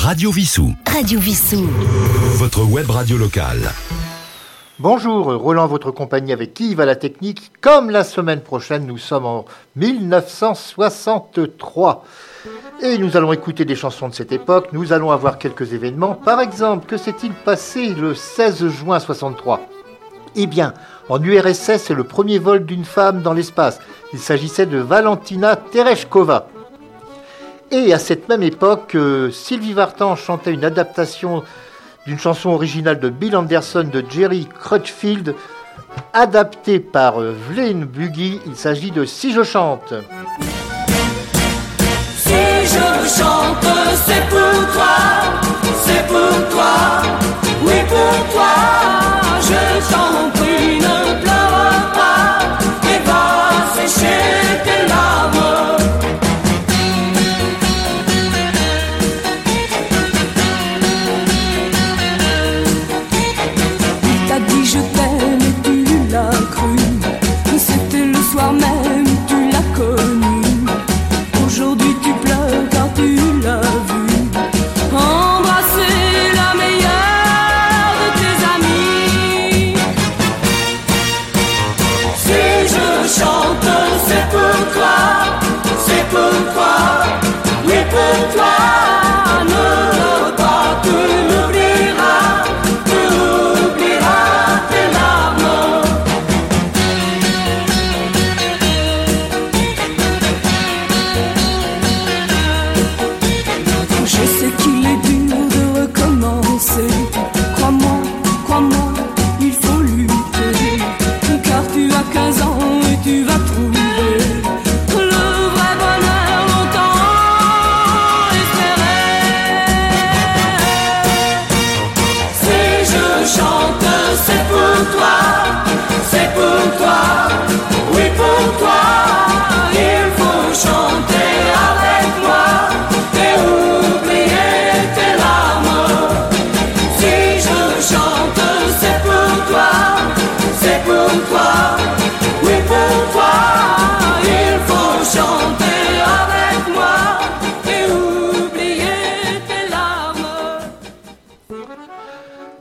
Radio Vissou. Radio Vissou. Votre web radio locale. Bonjour, Roland, votre compagnie avec qui va la technique Comme la semaine prochaine, nous sommes en 1963. Et nous allons écouter des chansons de cette époque, nous allons avoir quelques événements. Par exemple, que s'est-il passé le 16 juin 63 Eh bien, en URSS, c'est le premier vol d'une femme dans l'espace. Il s'agissait de Valentina Tereshkova. Et à cette même époque, euh, Sylvie Vartan chantait une adaptation d'une chanson originale de Bill Anderson de Jerry Crutchfield, adaptée par euh, Vlen Buggy. Il s'agit de Si je chante. Si je chante, c'est pour toi, c'est pour toi, oui pour toi, je t'en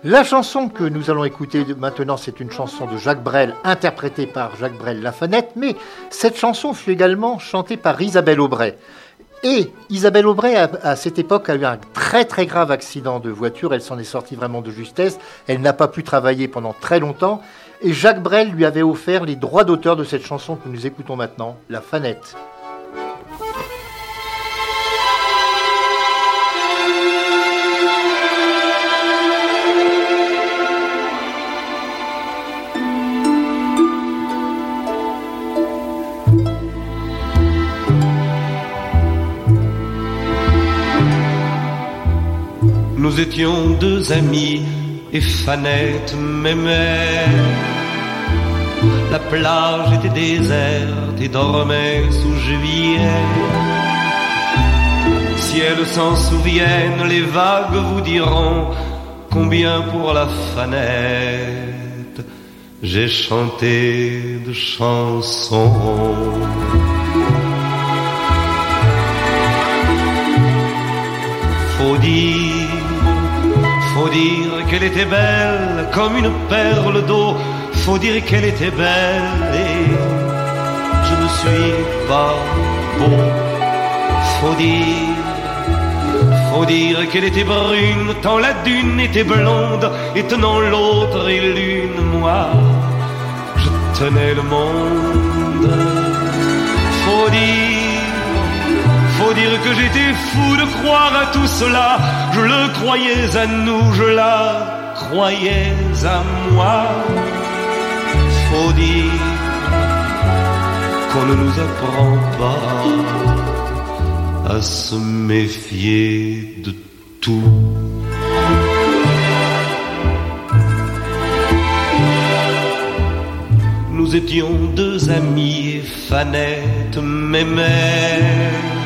La chanson que nous allons écouter maintenant, c'est une chanson de Jacques Brel, interprétée par Jacques Brel La Fenêtre, mais cette chanson fut également chantée par Isabelle Aubray. Et Isabelle Aubray, à cette époque, a eu un très très grave accident de voiture. Elle s'en est sortie vraiment de justesse. Elle n'a pas pu travailler pendant très longtemps. Et Jacques Brel lui avait offert les droits d'auteur de cette chanson que nous écoutons maintenant, La Fanette. Nous étions deux amis et Fanette m'aimait. La plage était déserte et dormait sous juillet. Si elles s'en souviennent, les vagues vous diront combien pour la fanette j'ai chanté de chansons. Faut dire, faut dire qu'elle était belle comme une perle d'eau. Faut dire qu'elle était belle et je ne suis pas beau. Faut dire, faut dire qu'elle était brune tant la dune était blonde et tenant l'autre et l'une, moi, je tenais le monde. Faut dire que j'étais fou de croire à tout cela. Je le croyais à nous, je la croyais à moi. Faut dire qu'on ne nous apprend pas à se méfier de tout. Nous étions deux amis et Fanette m'aimait.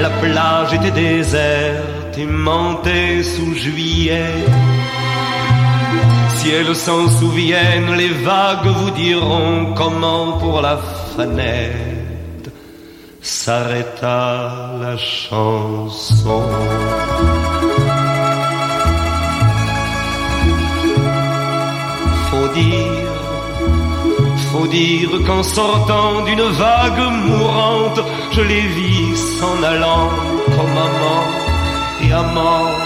La plage était déserte, et mentait sous juillet. Si elles s'en souviennent, les vagues vous diront comment pour la fenêtre s'arrêta la chanson. Faut qu'en sortant d'une vague mourante, je les vis s'en allant comme amant et amante.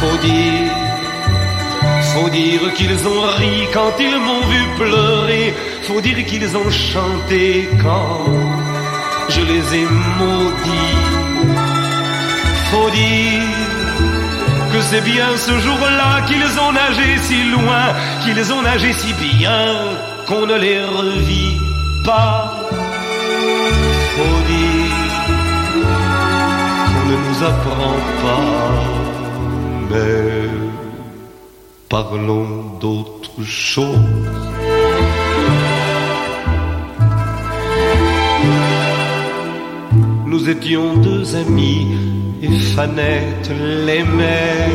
Faut dire, faut dire qu'ils ont ri quand ils m'ont vu pleurer, faut dire qu'ils ont chanté quand je les ai maudits. Faut dire que c'est bien ce jour-là qu'ils ont nagé si loin, qu'ils ont nagé si bien qu'on ne les revit pas. Faut dire qu'on ne nous apprend pas, mais parlons d'autre chose. Nous étions deux amis et Fanette l'aimait.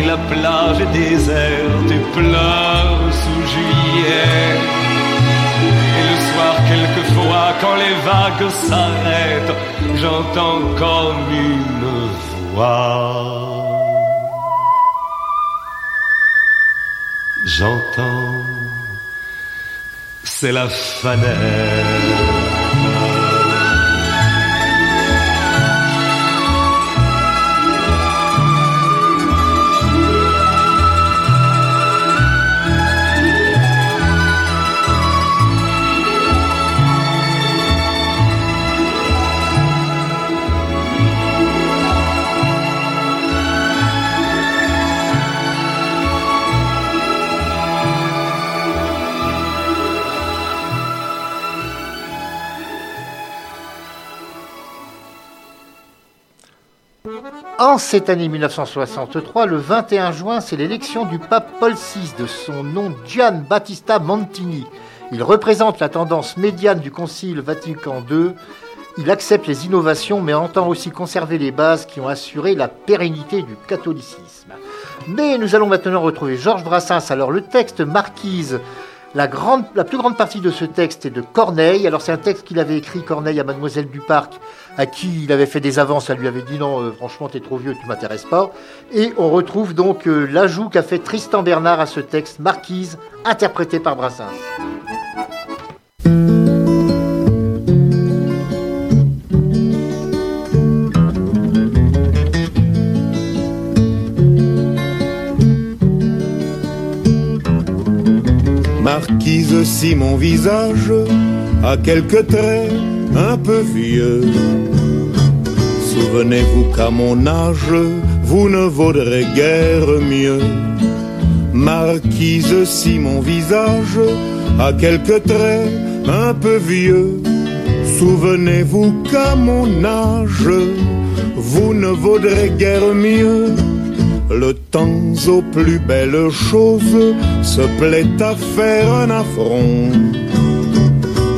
Et la plage est déserte et pleure sous juillet. Et le soir, quelquefois, quand les vagues s'arrêtent, j'entends comme une voix. J'entends, c'est la fanette. En cette année 1963, le 21 juin, c'est l'élection du pape Paul VI, de son nom Gian Battista Montini. Il représente la tendance médiane du Concile Vatican II. Il accepte les innovations, mais entend aussi conserver les bases qui ont assuré la pérennité du catholicisme. Mais nous allons maintenant retrouver Georges Brassens. Alors le texte Marquise la, plus grande partie de ce texte est de Corneille. Alors c'est un texte qu'il avait écrit Corneille à Mademoiselle Duparc, à qui il avait fait des avances. Elle lui avait dit non, euh, franchement, t'es trop vieux, tu m'intéresses pas. Et on retrouve donc euh, l'ajout qu'a fait Tristan Bernard à ce texte, Marquise, interprété par Brassens. Marquise si mon visage a quelques traits un peu vieux. Souvenez-vous qu'à mon âge, vous ne vaudrez guère mieux. Marquise si mon visage a quelques traits un peu vieux. Souvenez-vous qu'à mon âge, vous ne vaudrez guère mieux. Le temps aux plus belles choses se plaît à faire un affront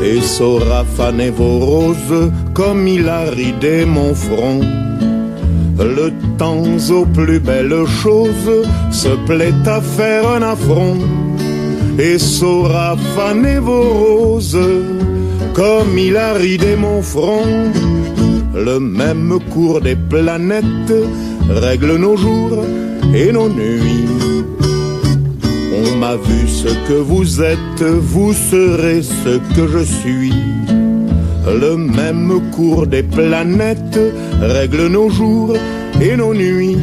et saura faner vos roses comme il a ridé mon front. Le temps aux plus belles choses se plaît à faire un affront et saura faner vos roses comme il a ridé mon front. Le même cours des planètes règle nos jours et nos nuits. On m'a vu ce que vous êtes, vous serez ce que je suis. Le même cours des planètes règle nos jours et nos nuits.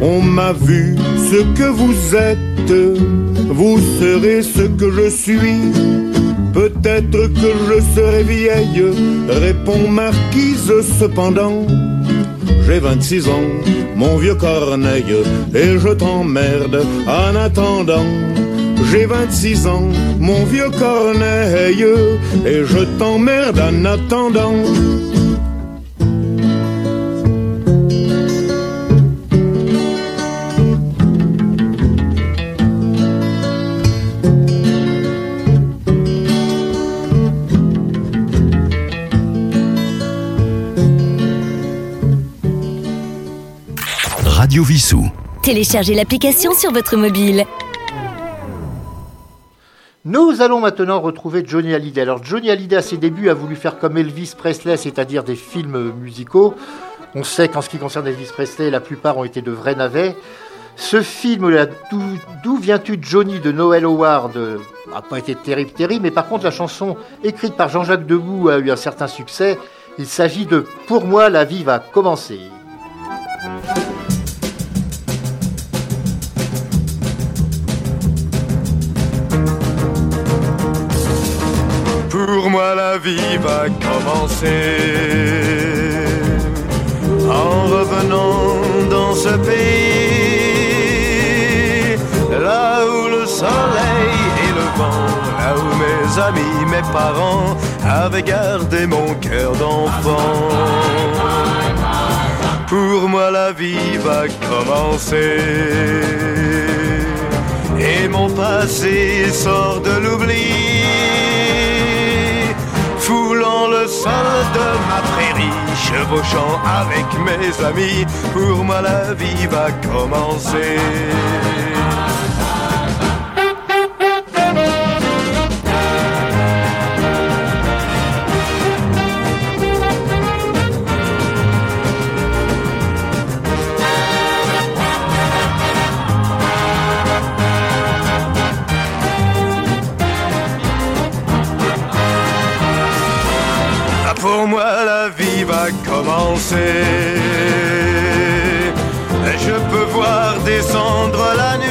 On m'a vu ce que vous êtes, vous serez ce que je suis. Peut-être que je serai vieille, répond Marquise cependant. J'ai 26 ans, mon vieux Corneille, et je t'emmerde en attendant. J'ai 26 ans, mon vieux Corneille, et je t'emmerde en attendant. Radio Vissou. Téléchargez l'application sur votre mobile. Nous allons maintenant retrouver Johnny Hallyday. Alors Johnny Hallyday à ses débuts a voulu faire comme Elvis Presley, c'est-à-dire des films musicaux. On sait qu'en ce qui concerne Elvis Presley, la plupart ont été de vrais navets. Ce film, là, D'où viens-tu Johnny de Noël Howard, n'a pas été terrible, terrible, mais par contre la chanson écrite par Jean-Jacques Debout a eu un certain succès. Il s'agit de Pour moi la vie va commencer. La vie va commencer. En revenant dans ce pays, là où le soleil et le vent, là où mes amis, mes parents avaient gardé mon cœur d'enfant. Pour moi la vie va commencer. Et mon passé sort de l'oubli foulant le sol de ma prairie, chevauchant avec mes amis, pour moi la vie va commencer. Commencer. Je peux voir descendre la nuit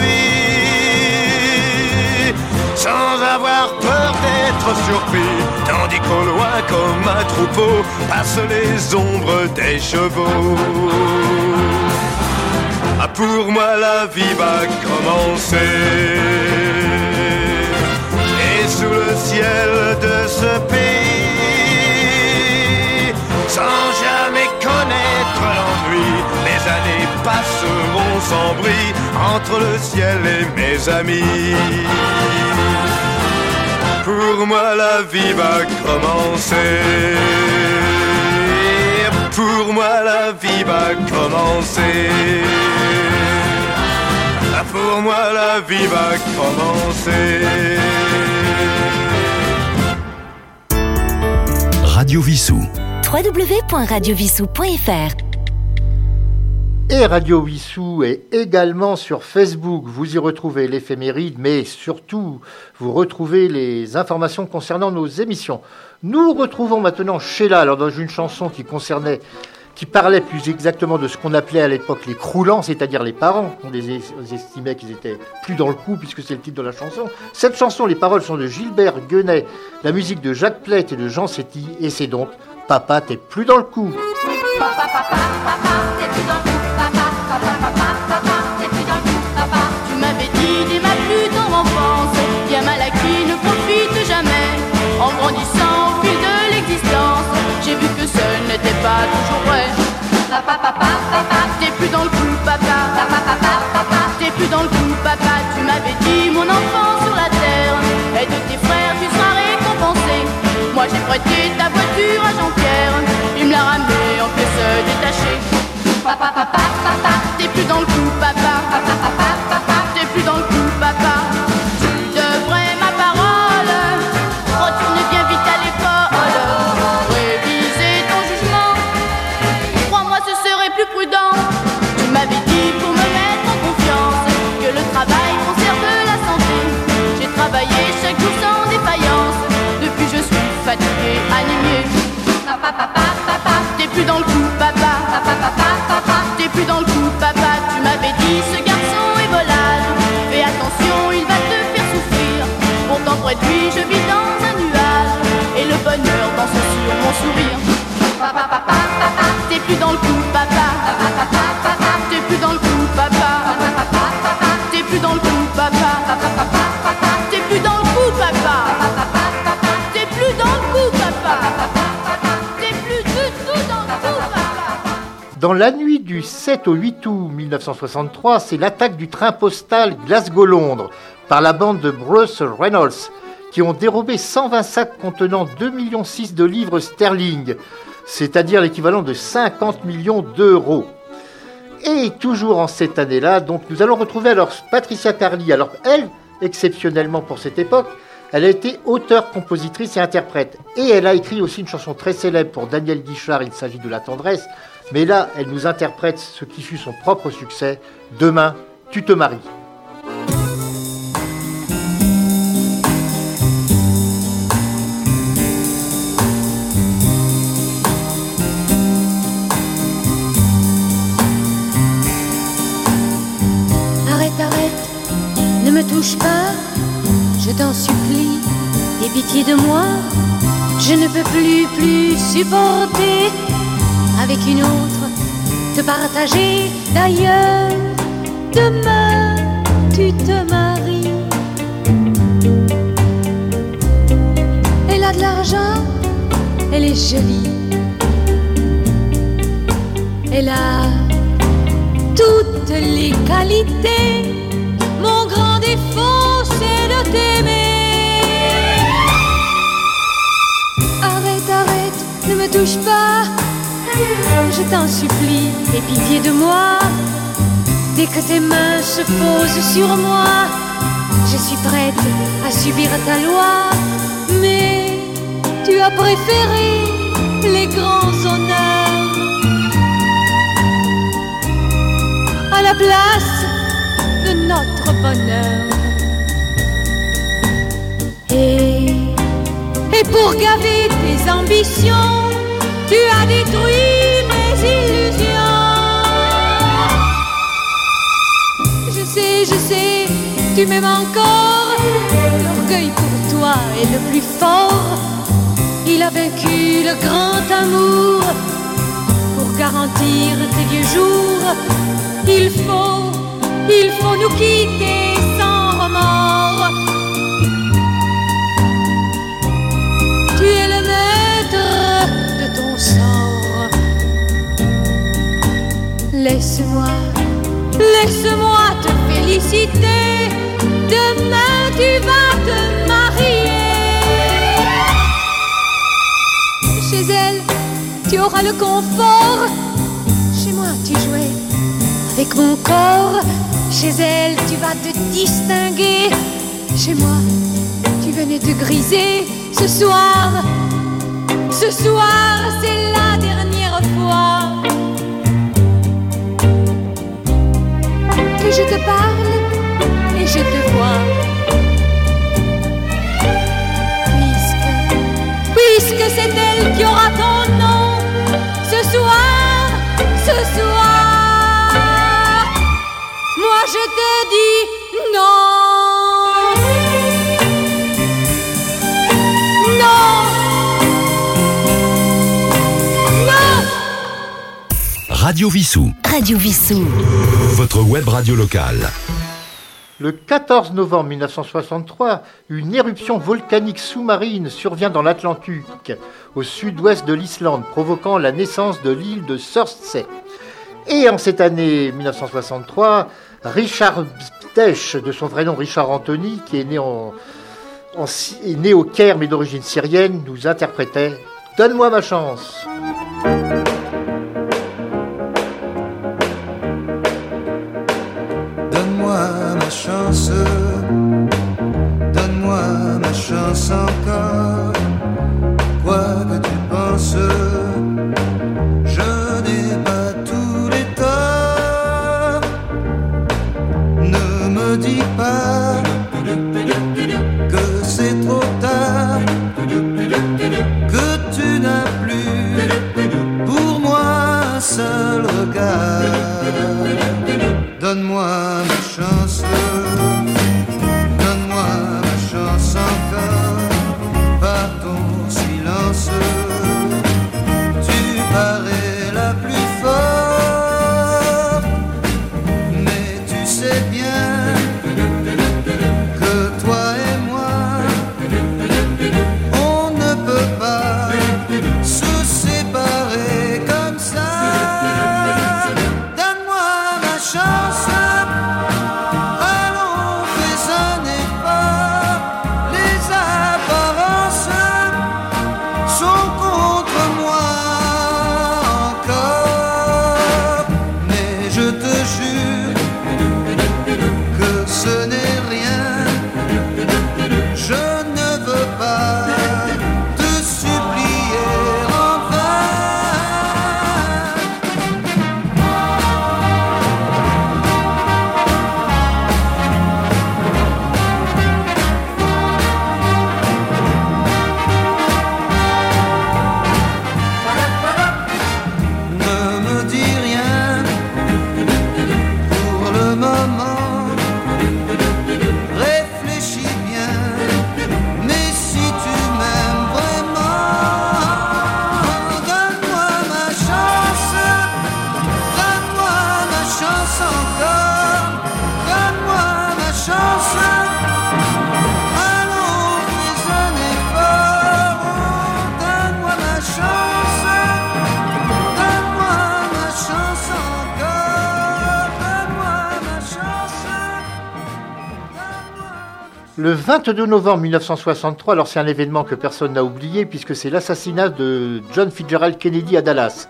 sans avoir peur d'être surpris, tandis qu'au loin comme un troupeau passent les ombres des chevaux. Ah, pour moi la vie va commencer. Et sous le ciel de ce pays, sans passeront sans bruit entre le ciel et mes amis. Pour moi la vie va commencer. Pour moi la vie va commencer. Pour moi la vie va commencer. Radio Vissou. www.radiovissou.fr Et Radio Wissou est également sur Facebook. Vous y retrouvez l'éphéméride, mais surtout, vous retrouvez les informations concernant nos émissions. Nous retrouvons maintenant Sheila, alors dans une chanson qui concernait, qui parlait plus exactement de ce qu'on appelait à l'époque les croulants, c'est-à-dire les parents. On les es- estimait qu'ils étaient plus dans le coup, puisque c'est le titre de la chanson. Cette chanson, les paroles sont de Gilbert Guenet, la musique de Jacques Plette et de Jean Setti, et c'est donc Papa, t'es plus dans le coup. Tu m'avais ma plus tendre enfance, bien mal acquis ne profite jamais. En grandissant au fil de l'existence, j'ai vu que ce n'était pas toujours vrai. T'es plus dans le coup, papa. T'es plus dans le coup, papa. Tu m'avais dit, mon enfant sur la terre, et de tes frères tu seras récompensé. Moi j'ai prêté ta voiture à Jean-Pierre, il me l'a ramené en pièces détachées. T'es Lui, je vis dans un nuage. Et le bonheur danse sur mon sourire. T'es plus dans le coup, papa. T'es plus dans le coup, papa. T'es plus dans le coup, papa. T'es plus dans le coup, papa. T'es plus dans le coup, papa. T'es plus du tout dans le coup, papa. Dans la nuit du 7 au 8 août 1963, c'est l'attaque du train postal Glasgow-Londres par la bande de Bruce Reynolds, qui ont dérobé 120 sacs contenant 2,6 millions de livres sterling, c'est-à-dire l'équivalent de 50 millions d'euros. Et toujours en cette année-là, donc nous allons retrouver alors Patricia Carly. Alors elle, exceptionnellement pour cette époque, elle a été auteure, compositrice et interprète. Et elle a écrit aussi une chanson très célèbre pour Daniel Guichard, il s'agit de La tendresse. Mais là, elle nous interprète ce qui fut son propre succès, Demain, Tu te maries. Me touche pas, je t'en supplie, aie pitié de moi, je ne peux plus, plus supporter avec une autre te partager d'ailleurs. Demain, tu te maries. Elle a de l'argent, elle est jolie. Elle a toutes les qualités. Touche pas. Je t'en supplie, aie pitié de moi. Dès que tes mains se posent sur moi, je suis prête à subir ta loi. Mais tu as préféré les grands honneurs à la place de notre bonheur. Et, et pour gaver tes ambitions, tu as détruit mes illusions. Je sais, je sais, tu m'aimes encore. L'orgueil pour toi est le plus fort. Il a vaincu le grand amour. Pour garantir tes vieux jours, il faut, il faut nous quitter sans remords. Laisse-moi, laisse-moi te féliciter. Demain tu vas te marier. Chez elle, tu auras le confort. Chez moi, tu jouais avec mon corps. Chez elle, tu vas te distinguer. Chez moi, tu venais te griser. Ce soir, ce soir, c'est la dernière que je te parle et je te vois. Radio Vissou. Radio Vissou. Votre web radio locale. Le 14 novembre 1963, une éruption volcanique sous-marine survient dans l'Atlantique, au sud-ouest de l'Islande, provoquant la naissance de l'île de Surtsey. Et en cette année 1963, Richard Btesh, de son vrai nom Richard Anthony, qui est né, en, en Sy- est né au Caire mais d'origine syrienne, nous interprétait Donne-moi ma chance. Ma Le 22 novembre 1963, alors c'est un événement que personne n'a oublié puisque c'est l'assassinat de John Fitzgerald Kennedy à Dallas.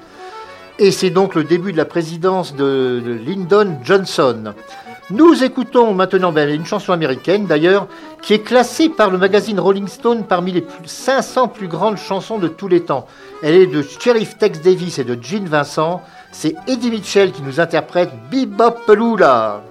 Et c'est donc le début de la présidence de, Lyndon Johnson. Nous écoutons maintenant ben, une chanson américaine d'ailleurs qui est classée par le magazine Rolling Stone parmi les plus- 500 plus grandes chansons de tous les temps. Elle est de Sheriff Tex Davis et de Gene Vincent. C'est Eddie Mitchell qui nous interprète Bebop Paloola.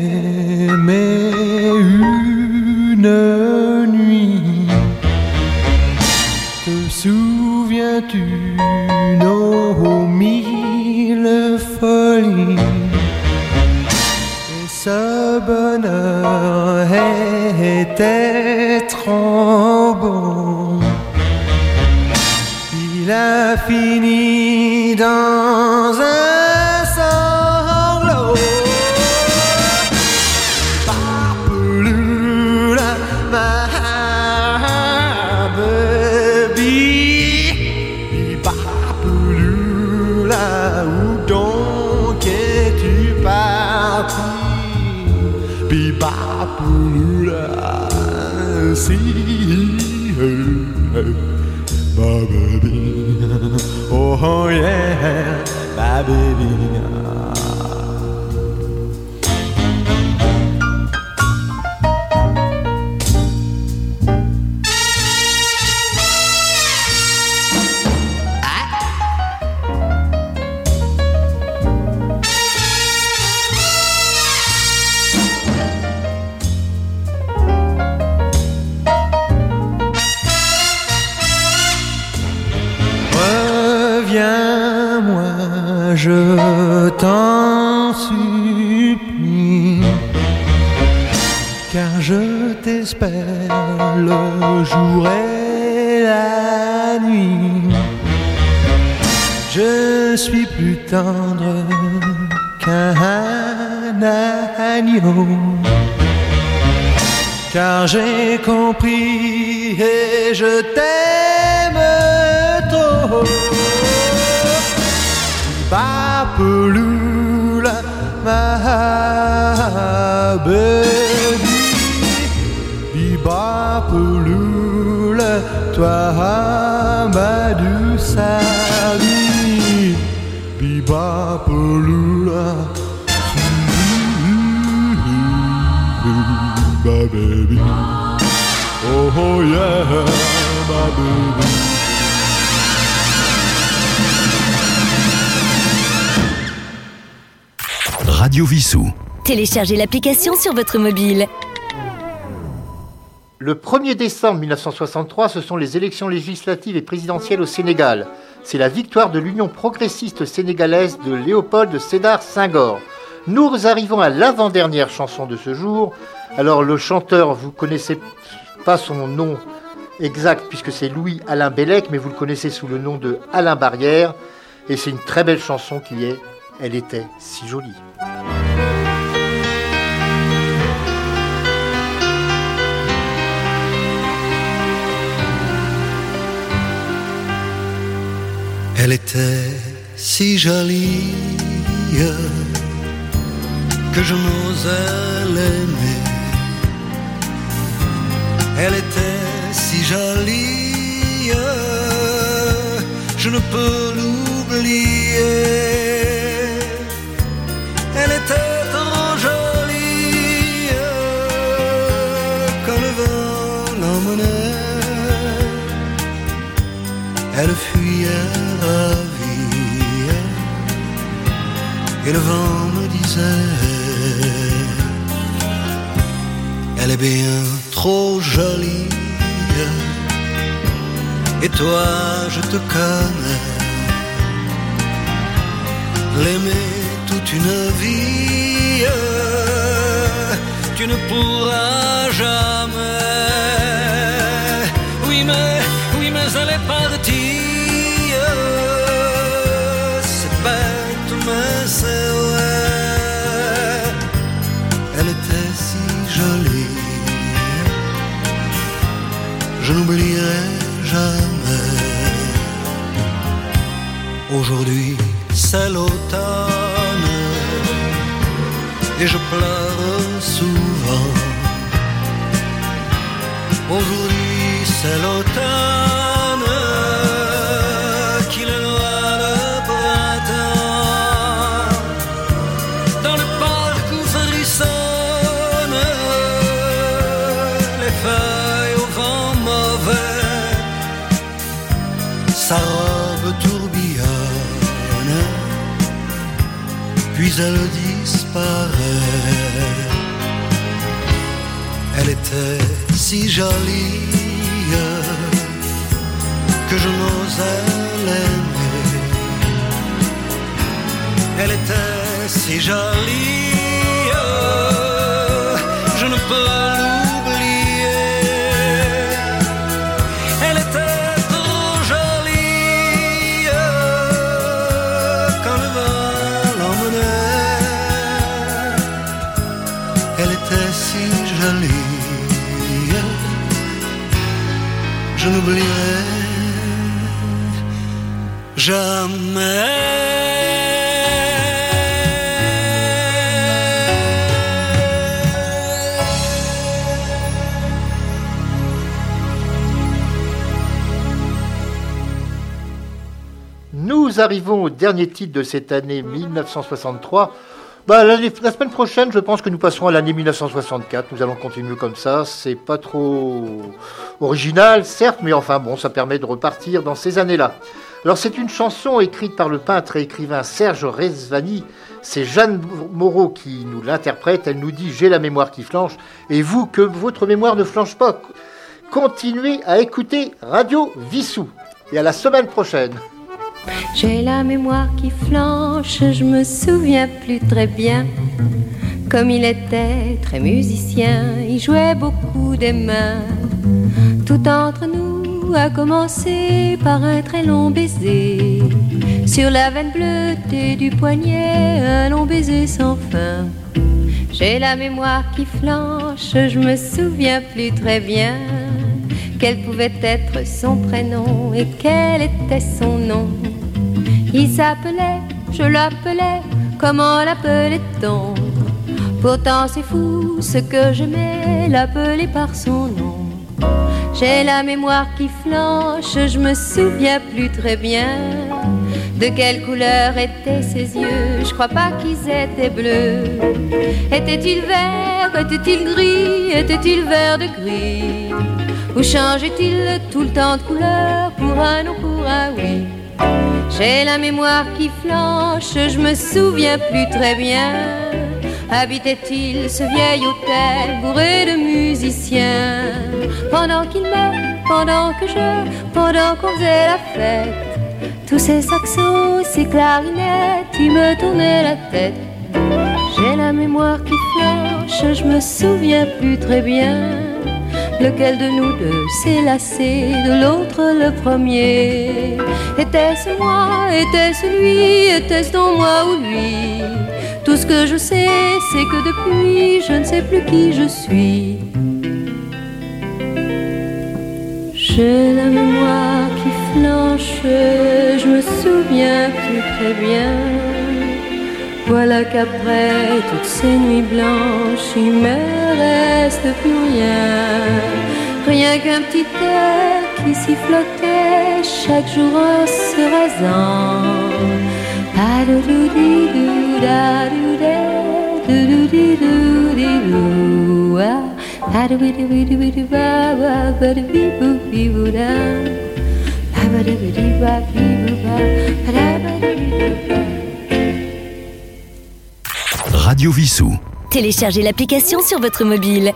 Aimé une nuit. Te souviens-tu nos mille folies? Et ce bonheur était trop beau Il a fini baby. Bibapelula, toi ma douce amie. Bibapelula, ma baby. Oh, oh yeah, my baby. Radio Vissou. Téléchargez l'application sur votre mobile. Le 1er décembre 1963, ce sont les élections législatives et présidentielles au Sénégal. C'est la victoire de l'Union progressiste sénégalaise de Léopold Sédar Senghor. Nous arrivons à l'avant-dernière chanson de ce jour. Alors le chanteur, vous connaissez pas son nom exact puisque c'est Louis Alain Bellec, mais vous le connaissez sous le nom de Alain Barrière. Et c'est une très belle chanson qui est Elle était si jolie. Elle était si jolie que je n'osais l'aimer. Elle était si jolie je ne peux l'oublier. Elle était trop jolie quand le vent l'emmenait. Elle fuyait ravie et le vent me disait Elle est bien trop jolie et toi je te connais. L'aimer toute une vie, tu ne pourras jamais. Oui mais, oui mais elle est partie. Elle était si jolie. Je n'oublierai jamais. Aujourd'hui, c'est l'automne et je pleure souvent. Aujourd'hui, c'est l'automne elle disparaît. Elle était si jolie que je n'osais l'aimer. Elle était si jolie, je ne peux jamais. Nous arrivons au dernier titre de cette année 1963. Bah, l'année- la semaine prochaine, je pense que nous passerons à l'année 1964. Nous allons continuer comme ça. C'est pas trop original, certes, mais enfin bon, ça permet de repartir dans ces années-là. Alors, c'est une chanson écrite par le peintre et écrivain Serge Rezvani. C'est Jeanne Moreau qui nous l'interprète. Elle nous dit J'ai la mémoire qui flanche. Et vous, que votre mémoire ne flanche pas. Continuez à écouter Radio Vissou. Et à la semaine prochaine. J'ai la mémoire qui flanche, je me souviens plus très bien. Comme il était très musicien, il jouait beaucoup des mains. Tout entre nous a commencé par un très long baiser. Sur la veine bleutée du poignet, un long baiser sans fin. J'ai la mémoire qui flanche, je me souviens plus très bien. Quel pouvait être son prénom et quel était son nom. Il s'appelait, je l'appelais, comment l'appelait-on? Pourtant c'est fou ce que j'aimais, l'appeler par son nom. J'ai la mémoire qui flanche, je me souviens plus très bien de quelle couleur étaient ses yeux. Je crois pas qu'ils étaient bleus. Était-il vert, était-il gris, était-il vert de gris? Ou changeait-il tout le temps de couleur pour un non, pour un oui? J'ai la mémoire qui flanche, je me souviens plus très bien. Habitait-il ce vieil hôtel bourré de musiciens? Pendant qu'il me, pendant que je, pendant qu'on faisait la fête Tous ces saxos, ces clarinettes, ils me tournaient la tête. J'ai la mémoire qui flanche, je me souviens plus très bien Lequel de nous deux s'est lassé de l'autre le premier? Était-ce moi, était-ce lui, était-ce donc moi ou lui? Tout ce que je sais, c'est que depuis, je ne sais plus qui je suis. J'ai la mémoire qui flanche, je me souviens plus très bien. Voilà qu'après toutes ces nuits blanches, il me reste plus rien. Rien qu'un petit air qui sifflotait chaque jour en se rasant. Radio Vissou. Téléchargez l'application sur votre mobile.